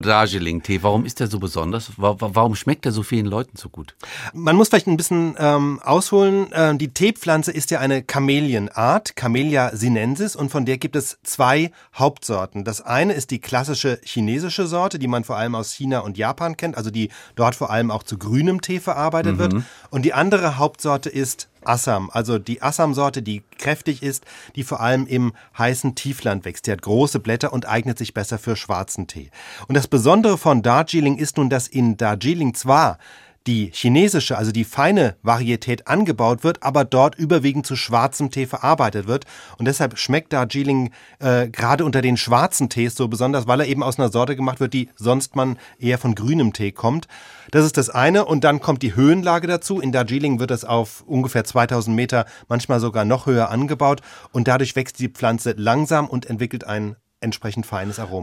Darjeeling-Tee, warum ist der so besonders? Warum schmeckt er so vielen Leuten so gut? Man muss vielleicht ein bisschen ähm, ausholen. Ähm, die Teepflanze ist ja eine Kamelienart, Camellia sinensis, und von der gibt es zwei Hauptsorten. Das eine ist die klassische chinesische Sorte, die man vor allem aus China und Japan kennt, also die dort vor allem auch zu grünem Tee verarbeitet mhm. wird. Und die andere Hauptsorte ist Assam, also die Assam-Sorte, die kräftig ist, die vor allem im heißen Tiefland wächst. Die hat große Blätter und eignet sich besser für schwarzen Tee. Und das Besondere von Darjeeling ist nun, dass in Darjeeling zwar die chinesische, also die feine Varietät angebaut wird, aber dort überwiegend zu schwarzem Tee verarbeitet wird. Und deshalb schmeckt Darjeeling äh, gerade unter den schwarzen Tees so besonders, weil er eben aus einer Sorte gemacht wird, die sonst man eher von grünem Tee kommt. Das ist das eine. Und dann kommt die Höhenlage dazu. In Darjeeling wird es auf ungefähr 2000 Meter, manchmal sogar noch höher angebaut. Und dadurch wächst die Pflanze langsam und entwickelt ein entsprechend feines Aroma.